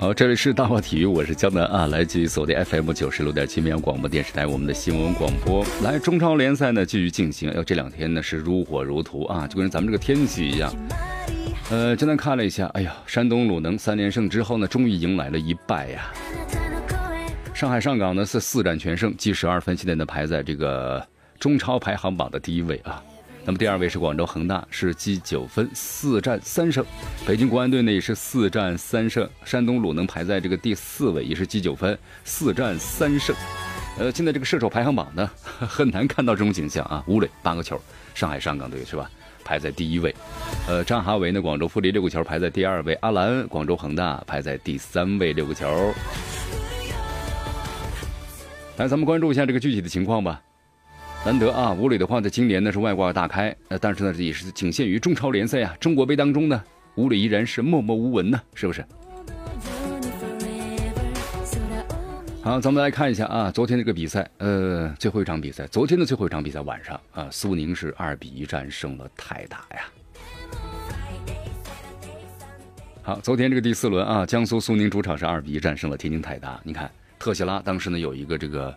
好，这里是大话体育，我是江南啊，来自于锁定 FM 九十六点七绵阳广播电视台我们的新闻广播。来，中超联赛呢继续进行，要这两天呢是如火如荼啊，就跟咱们这个天气一样。呃，江南看了一下，哎呀，山东鲁能三连胜之后呢，终于迎来了一败呀。上海上港呢是四战全胜，积十二分，现在呢排在这个中超排行榜的第一位啊。那么第二位是广州恒大，是积九分，四战三胜。北京国安队呢也是四战三胜。山东鲁能排在这个第四位，也是积九分，四战三胜。呃，现在这个射手排行榜呢，很难看到这种景象啊。吴磊八个球，上海上港队是吧？排在第一位。呃，张哈维呢，广州富力六个球排在第二位。阿兰，广州恒大排在第三位，六个球。来，咱们关注一下这个具体的情况吧。难得啊，吴磊的话在今年呢是外挂大开，呃，但是呢也是仅限于中超联赛啊。中国杯当中呢，吴磊依然是默默无闻呢，是不是？好，咱们来看一下啊，昨天这个比赛，呃，最后一场比赛，昨天的最后一场比赛晚上啊，苏宁是二比一战胜了泰达呀。好，昨天这个第四轮啊，江苏苏宁主场是二比一战胜了天津泰达。你看，特谢拉当时呢有一个这个。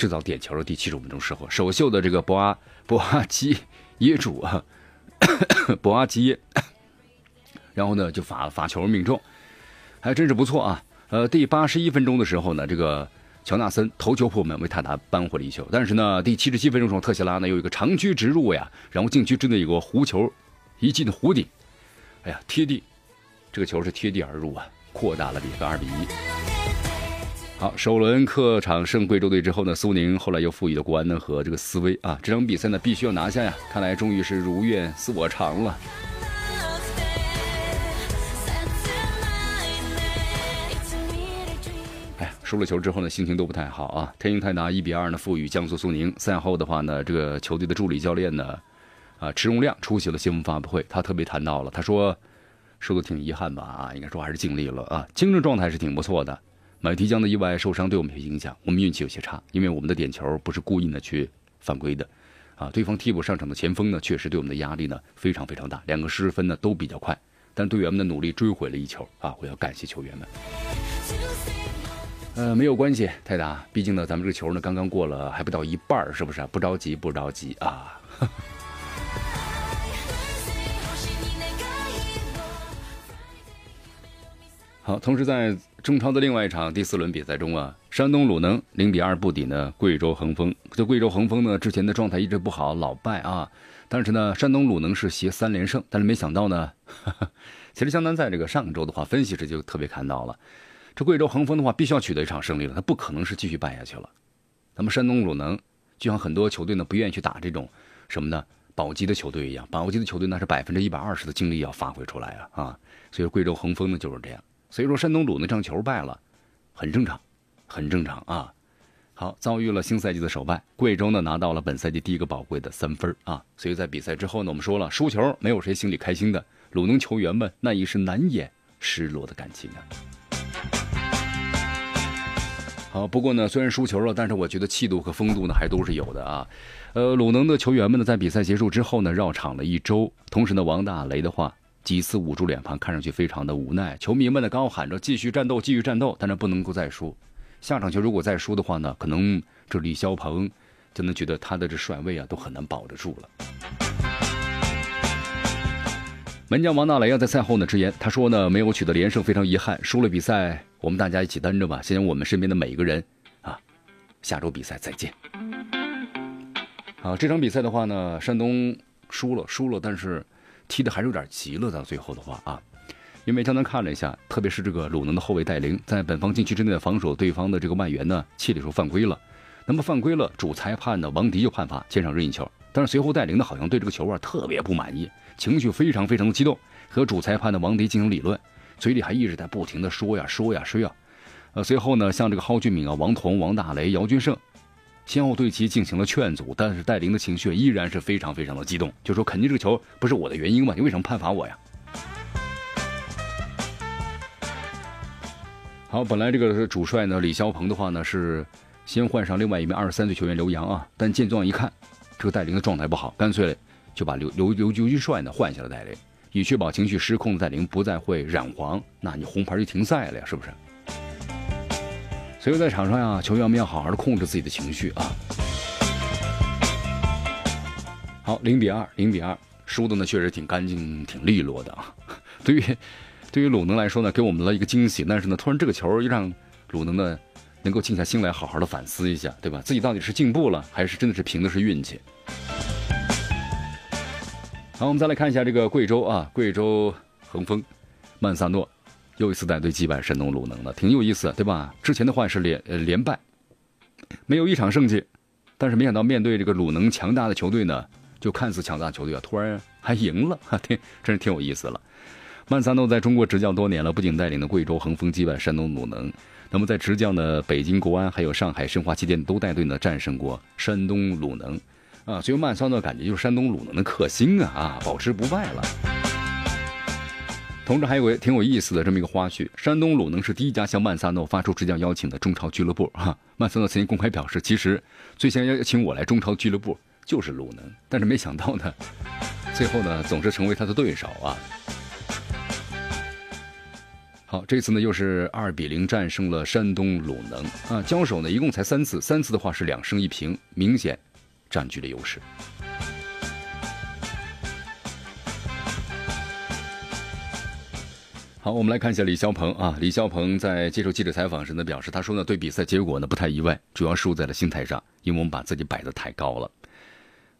制造点球的第七十五分钟时候，首秀的这个博阿博阿基耶主啊，博阿基耶，然后呢就罚罚球命中，还真是不错啊。呃，第八十一分钟的时候呢，这个乔纳森头球破门为泰达扳回了一球。但是呢，第七十七分钟时候，特谢拉呢有一个长驱直入呀，然后禁区之内有个弧球一进弧顶，哎呀贴地，这个球是贴地而入啊，扩大了比分二比一。好，首轮客场胜贵州队之后呢，苏宁后来又赋予了国安呢和这个斯威啊，这场比赛呢必须要拿下呀！看来终于是如愿似我偿了。哎，输了球之后呢，心情都不太好啊！天津泰达一比二呢负于江苏苏宁。赛后的话呢，这个球队的助理教练呢，啊，池荣亮出席了新闻发布会，他特别谈到了，他说，输的挺遗憾吧？啊，应该说还是尽力了啊，精神状态是挺不错的。买提江的意外受伤对我们有影响，我们运气有些差，因为我们的点球不是故意的去犯规的，啊，对方替补上场的前锋呢，确实对我们的压力呢非常非常大，两个失分呢都比较快，但队员们的努力追回了一球啊，我要感谢球员们。呃，没有关系，泰达，毕竟呢咱们这个球呢刚刚过了还不到一半是不是？不着急，不着急啊。好，同时在。中超的另外一场第四轮比赛中啊，山东鲁能零比二不敌呢贵州恒丰。这贵州恒丰呢之前的状态一直不好，老败啊。但是呢，山东鲁能是携三连胜。但是没想到呢，其实江南在这个上周的话，分析时就特别看到了，这贵州恒丰的话必须要取得一场胜利了，他不可能是继续败下去了。咱们山东鲁能就像很多球队呢不愿意去打这种什么呢保级的球队一样，保级的球队那是百分之一百二十的精力要发挥出来啊啊。所以贵州恒丰呢就是这样。所以说，山东鲁那场球败了，很正常，很正常啊。好，遭遇了新赛季的首败，贵州呢拿到了本赛季第一个宝贵的三分啊。所以在比赛之后呢，我们说了，输球没有谁心里开心的，鲁能球员们那也是难掩失落的感情啊。好，不过呢，虽然输球了，但是我觉得气度和风度呢还都是有的啊。呃，鲁能的球员们呢在比赛结束之后呢绕场了一周，同时呢，王大雷的话。几次捂住脸庞，看上去非常的无奈。球迷们呢，刚喊着继续战斗，继续战斗，但是不能够再输。下场球如果再输的话呢，可能这李霄鹏就能觉得他的这帅位啊都很难保得住了。门将王大雷啊，在赛后呢直言，他说呢没有取得连胜，非常遗憾，输了比赛，我们大家一起担着吧。希望我们身边的每一个人啊，下周比赛再见。啊，这场比赛的话呢，山东输了，输了，但是。踢的还是有点急了，到最后的话啊，因为江南看了一下，特别是这个鲁能的后卫戴琳，在本方禁区之内的防守对方的这个外援呢，气里说犯规了。那么犯规了，主裁判呢王迪就判罚前场任意球。但是随后戴琳呢好像对这个球啊特别不满意，情绪非常非常的激动，和主裁判的王迪进行理论，嘴里还一直在不停的说呀说呀说呀。呃，随后呢，像这个蒿俊闵啊、王彤、王大雷、姚军胜，先后对其进行了劝阻，但是戴琳的情绪依然是非常非常的激动，就说肯定这个球不是我的原因嘛，你为什么判罚我呀？好，本来这个主帅呢，李霄鹏的话呢是先换上另外一名二十三岁球员刘洋啊，但见状一看，这个戴琳的状态不好，干脆就把刘刘刘刘军帅呢换下了戴琳，以确保情绪失控的戴琳不再会染黄，那你红牌就停赛了呀，是不是？所以在场上呀，球员们要好好的控制自己的情绪啊。好，零比二，零比二，输的呢确实挺干净、挺利落的啊。对于。对于鲁能来说呢，给我们了一个惊喜。但是呢，突然这个球又让鲁能呢能够静下心来，好好的反思一下，对吧？自己到底是进步了，还是真的是凭的是运气？好，我们再来看一下这个贵州啊，贵州恒丰曼萨诺又一次带队击败山东鲁能了，挺有意思，对吧？之前的话是连呃连败，没有一场胜绩，但是没想到面对这个鲁能强大的球队呢，就看似强大球队啊，突然还赢了，哈，挺真是挺有意思了。曼萨诺在中国执教多年了，不仅带领的贵州恒丰击败山东鲁能，那么在执教的北京国安还有上海申花期间都带队呢战胜过山东鲁能，啊，所以曼萨诺感觉就是山东鲁能的克星啊啊，保持不败了。同时还有个挺有意思的这么一个花絮，山东鲁能是第一家向曼萨诺发出执教邀请的中超俱乐部啊。曼萨诺曾经公开表示，其实最先邀请我来中超俱乐部就是鲁能，但是没想到呢，最后呢总是成为他的对手啊。好，这次呢又是二比零战胜了山东鲁能啊！交手呢一共才三次，三次的话是两胜一平，明显占据了优势。好，我们来看一下李霄鹏啊，李霄鹏在接受记者采访时呢表示，他说呢对比赛结果呢不太意外，主要输在了心态上，因为我们把自己摆的太高了。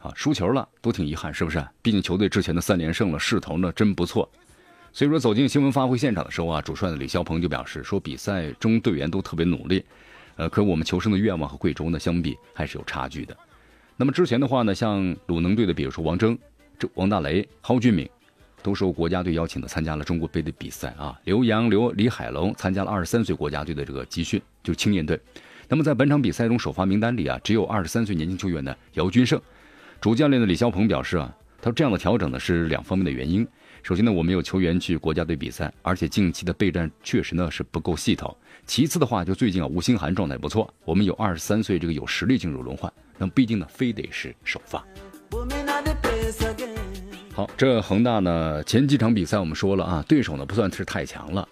啊，输球了都挺遗憾，是不是？毕竟球队之前的三连胜了，势头呢真不错。所以说，走进新闻发布会现场的时候啊，主帅的李霄鹏就表示说，比赛中队员都特别努力，呃，可我们求胜的愿望和贵州呢相比还是有差距的。那么之前的话呢，像鲁能队的，比如说王铮、这王大雷、蒿俊闵，都受国家队邀请的参加了中国杯的比赛啊。刘洋、刘李海龙参加了二十三岁国家队的这个集训，就是青年队。那么在本场比赛中，首发名单里啊，只有二十三岁年轻球员的姚军胜。主教练的李霄鹏表示啊，他说这样的调整呢是两方面的原因。首先呢，我们有球员去国家队比赛，而且近期的备战确实呢是不够系统。其次的话，就最近啊，吴兴涵状态不错，我们有二十三岁这个有实力进入轮换，那么毕竟呢，非得是首发。好，这恒大呢，前几场比赛我们说了啊，对手呢不算是太强了，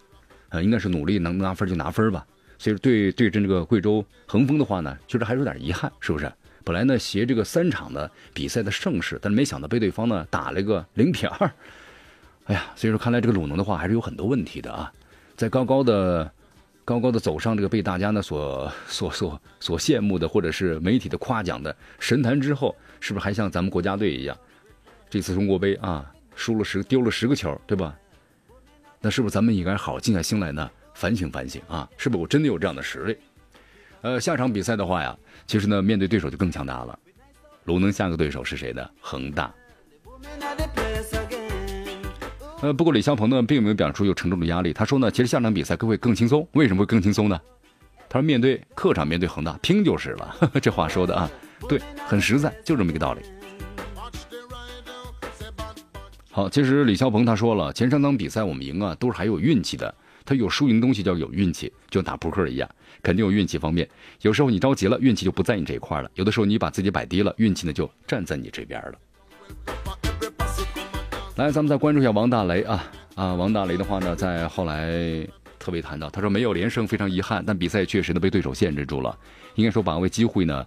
呃，应该是努力能拿分就拿分吧。所以对对阵这个贵州恒丰的话呢，确实还是有点遗憾，是不是？本来呢携这个三场的比赛的盛世，但是没想到被对方呢打了个零比二。哎呀，所以说看来这个鲁能的话还是有很多问题的啊，在高高的、高高的走上这个被大家呢所、所、所、所羡慕的，或者是媒体的夸奖的神坛之后，是不是还像咱们国家队一样，这次中国杯啊输了十、丢了十个球，对吧？那是不是咱们应该好好静下心来呢，反省反省啊？是不是我真的有这样的实力？呃，下场比赛的话呀，其实呢面对对手就更强大了。鲁能下个对手是谁呢？恒大。呃，不过李霄鹏呢，并没有表现出有沉重的压力。他说呢，其实下场比赛会更轻松。为什么会更轻松呢？他说面对客场，面对恒大，拼就是了。这话说的啊，对，很实在，就这么一个道理。好，其实李霄鹏他说了，前三场比赛我们赢啊，都是还有运气的。他有输赢东西叫有运气，就打扑克一样，肯定有运气方面。有时候你着急了，运气就不在你这一块了；有的时候你把自己摆低了，运气呢就站在你这边了。来，咱们再关注一下王大雷啊啊！王大雷的话呢，在后来特别谈到，他说没有连胜非常遗憾，但比赛确实呢被对手限制住了。应该说把握机会呢，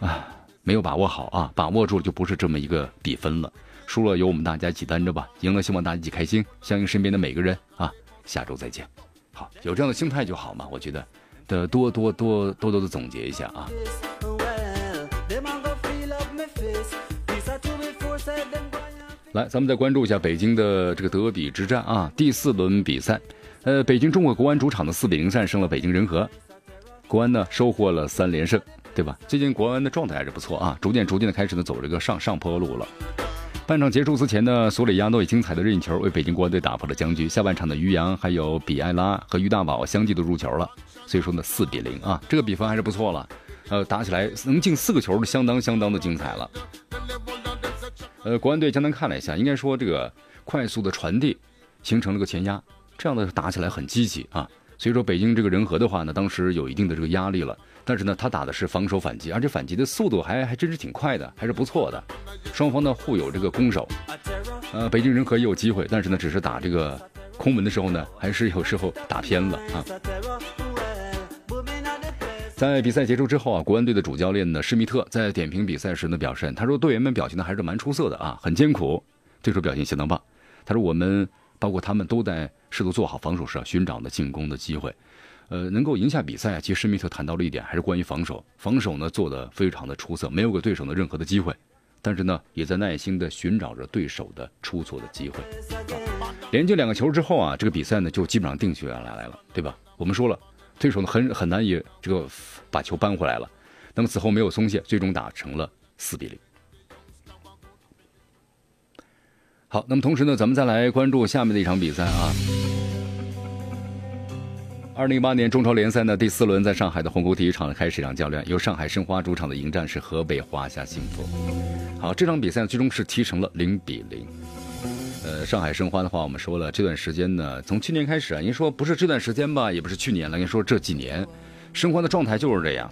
啊，没有把握好啊，把握住就不是这么一个比分了。输了由我们大家一起担着吧，赢了希望大家一起开心。相信身边的每个人啊，下周再见。好，有这样的心态就好嘛，我觉得的多多多多多的总结一下啊。来，咱们再关注一下北京的这个德比之战啊，第四轮比赛，呃，北京中国国安主场的四比零战胜了北京人和，国安呢收获了三连胜，对吧？最近国安的状态还是不错啊，逐渐逐渐的开始呢走这个上上坡路了。半场结束之前呢，索里亚诺以精彩的任意球为北京国安队打破了僵局。下半场的于洋还有比埃拉和于大宝相继都入球了，所以说呢，四比零啊，这个比分还是不错了。呃，打起来能进四个球，是相当相当的精彩了。呃，国安队江南看了一下，应该说这个快速的传递形成了个前压，这样的打起来很积极啊。所以说北京这个人和的话呢，当时有一定的这个压力了。但是呢，他打的是防守反击，而且反击的速度还还真是挺快的，还是不错的。双方呢互有这个攻守，呃，北京人和也有机会，但是呢，只是打这个空门的时候呢，还是有时候打偏了啊。在比赛结束之后啊，国安队的主教练呢施密特在点评比赛时呢表示，他说队员们表现的还是蛮出色的啊，很艰苦，这时候表现相当棒。他说我们包括他们都在试图做好防守时寻找的进攻的机会，呃，能够赢下比赛。其实施密特谈到了一点，还是关于防守，防守呢做的非常的出色，没有给对手的任何的机会，但是呢也在耐心的寻找着对手的出错的机会。连进两个球之后啊，这个比赛呢就基本上定下来来了，对吧？我们说了。对手呢很很难以这个把球扳回来了，那么此后没有松懈，最终打成了四比零。好，那么同时呢，咱们再来关注下面的一场比赛啊。二零一八年中超联赛呢第四轮，在上海的虹口体育场开始一场较量，由上海申花主场的迎战是河北华夏幸福。好，这场比赛最终是踢成了零比零。呃，上海申花的话，我们说了，这段时间呢，从去年开始啊，您说不是这段时间吧，也不是去年了，您说这几年，申花的状态就是这样，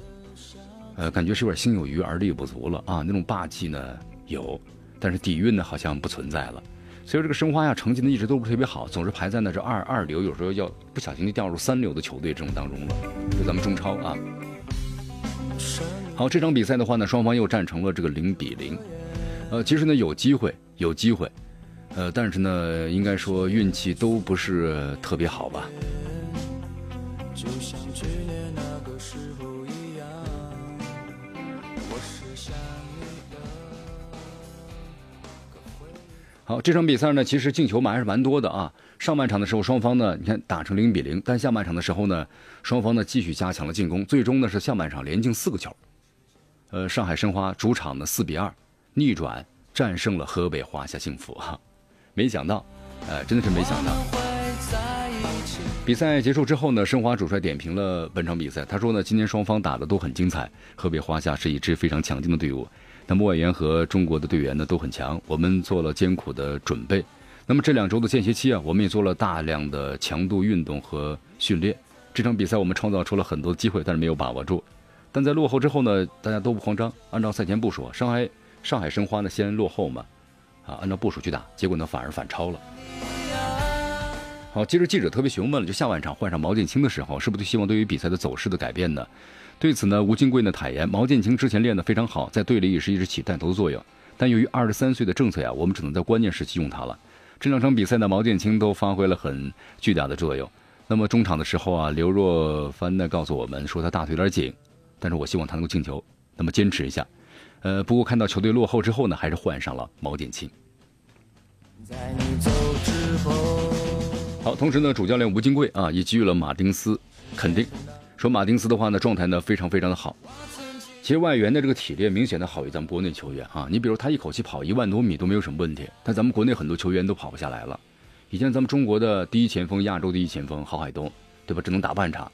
呃，感觉是有点心有余而力不足了啊，那种霸气呢有，但是底蕴呢好像不存在了，所以这个申花呀，成绩呢一直都不是特别好，总是排在那这二二流，有时候要不小心就掉入三流的球队这种当中了，就咱们中超啊。好，这场比赛的话呢，双方又战成了这个零比零，呃，其实呢有机会，有机会。呃，但是呢，应该说运气都不是特别好吧。就像好，这场比赛呢，其实进球嘛还是蛮多的啊。上半场的时候，双方呢，你看打成零比零，但下半场的时候呢，双方呢继续加强了进攻，最终呢是下半场连进四个球。呃，上海申花主场呢四比二逆转战胜了河北华夏幸福哈。没想到，呃，真的是没想到。比赛结束之后呢，申花主帅点评了本场比赛。他说呢，今天双方打的都很精彩。河北华夏是一支非常强劲的队伍，那么外援和中国的队员呢都很强。我们做了艰苦的准备。那么这两周的间歇期啊，我们也做了大量的强度运动和训练。这场比赛我们创造出了很多机会，但是没有把握住。但在落后之后呢，大家都不慌张，按照赛前部署，上海上海申花呢先落后嘛。啊，按照部署去打，结果呢反而反超了。好，接着记者特别询问了，就下半场换上毛剑卿的时候，是不是希望对于比赛的走势的改变呢？对此呢，吴金贵呢坦言，毛剑卿之前练得非常好，在队里也是一直起带头的作用。但由于二十三岁的政策呀，我们只能在关键时期用他了。这两场比赛呢，毛剑卿都发挥了很巨大的作用。那么中场的时候啊，刘若帆呢告诉我们说他大腿有点紧，但是我希望他能够进球。那么坚持一下。呃，不过看到球队落后之后呢，还是换上了毛剑卿。好，同时呢，主教练吴金贵啊也给予了马丁斯肯定，说马丁斯的话呢，状态呢非常非常的好。其实外援的这个体力明显的好于咱们国内球员啊，你比如他一口气跑一万多米都没有什么问题，但咱们国内很多球员都跑不下来了。以前咱们中国的第一前锋，亚洲第一前锋郝海东，对吧？只能打半场，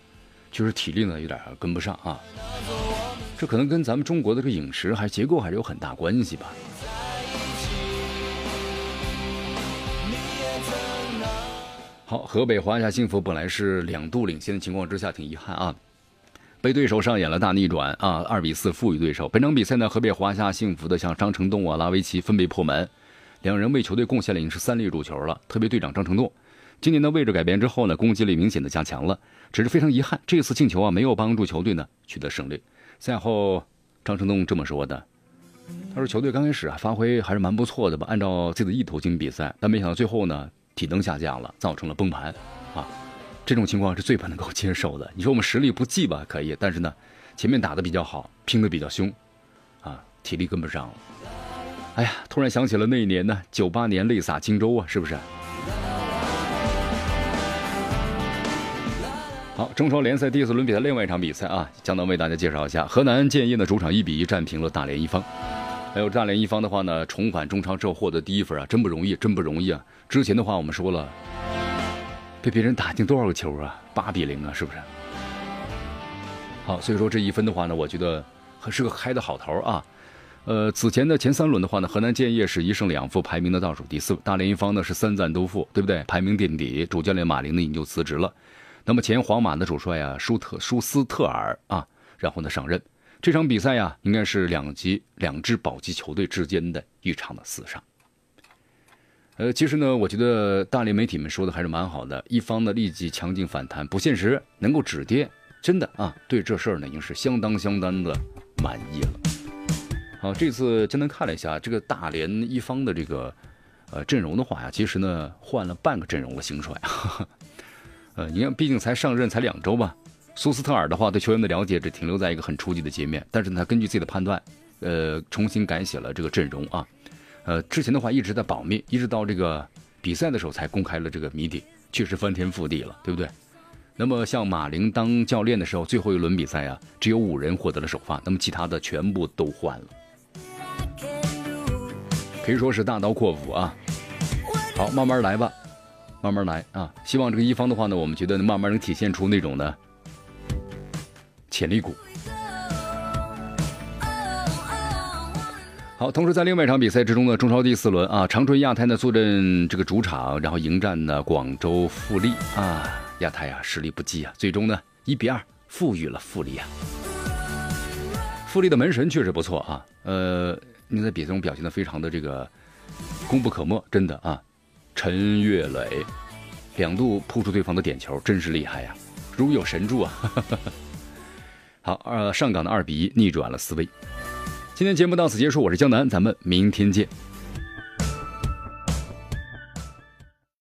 就是体力呢有点跟不上啊。这可能跟咱们中国的这个饮食还结构还是有很大关系吧。好，河北华夏幸福本来是两度领先的情况之下，挺遗憾啊，被对手上演了大逆转啊，二比四负于对手。本场比赛呢，河北华夏幸福的像张成栋啊、拉维奇分别破门，两人为球队贡献了已经是三粒入球了。特别队长张成栋，今年的位置改变之后呢，攻击力明显的加强了，只是非常遗憾，这次进球啊没有帮助球队呢取得胜利。赛后，张成栋这么说的：“他说球队刚开始啊发挥还是蛮不错的吧，按照自己的意图进行比赛，但没想到最后呢体能下降了，造成了崩盘，啊，这种情况是最不能够接受的。你说我们实力不济吧，可以，但是呢，前面打的比较好，拼的比较凶，啊，体力跟不上了。哎呀，突然想起了那一年呢，九八年泪洒荆州啊，是不是？”好，中超联赛第四轮比赛另外一场比赛啊，将能为大家介绍一下。河南建业的主场一比一战平了大连一方。还有大连一方的话呢，重返中超之后获得第一分啊，真不容易，真不容易啊！之前的话我们说了，被别人打进多少个球啊？八比零啊，是不是？好，所以说这一分的话呢，我觉得还是个开的好头啊。呃，此前的前三轮的话呢，河南建业是一胜两负，排名的倒数第四；大连一方呢是三战都负，对不对？排名垫底，主教练马林呢已经就辞职了。那么前皇马的主帅啊，舒特舒斯特尔啊，然后呢上任。这场比赛呀，应该是两级两支保级球队之间的一场的厮杀。呃，其实呢，我觉得大连媒体们说的还是蛮好的。一方呢立即强劲反弹，不现实，能够止跌，真的啊，对这事儿呢已经是相当相当的满意了。好，这次简单看了一下这个大连一方的这个呃阵容的话呀，其实呢换了半个阵容了兴帅。呃，你看，毕竟才上任才两周吧。苏斯特尔的话，对球员的了解只停留在一个很初级的界面，但是他根据自己的判断，呃，重新改写了这个阵容啊，呃，之前的话一直在保密，一直到这个比赛的时候才公开了这个谜底，确实翻天覆地了，对不对？那么像马林当教练的时候，最后一轮比赛啊，只有五人获得了首发，那么其他的全部都换了，可以说是大刀阔斧啊。好，慢慢来吧，慢慢来啊。希望这个一方的话呢，我们觉得慢慢能体现出那种呢。潜力股。好，同时在另外一场比赛之中呢，中超第四轮啊，长春亚泰呢坐镇这个主场，然后迎战呢广州富力啊，亚泰啊实力不济啊，最终呢一比二负于了富力啊。富力的门神确实不错啊，呃，你在比赛中表现的非常的这个功不可没，真的啊，陈岳磊两度扑出对方的点球，真是厉害呀，如有神助啊。好，呃，上港的二比一逆转了思维。今天节目到此结束，我是江南，咱们明天见。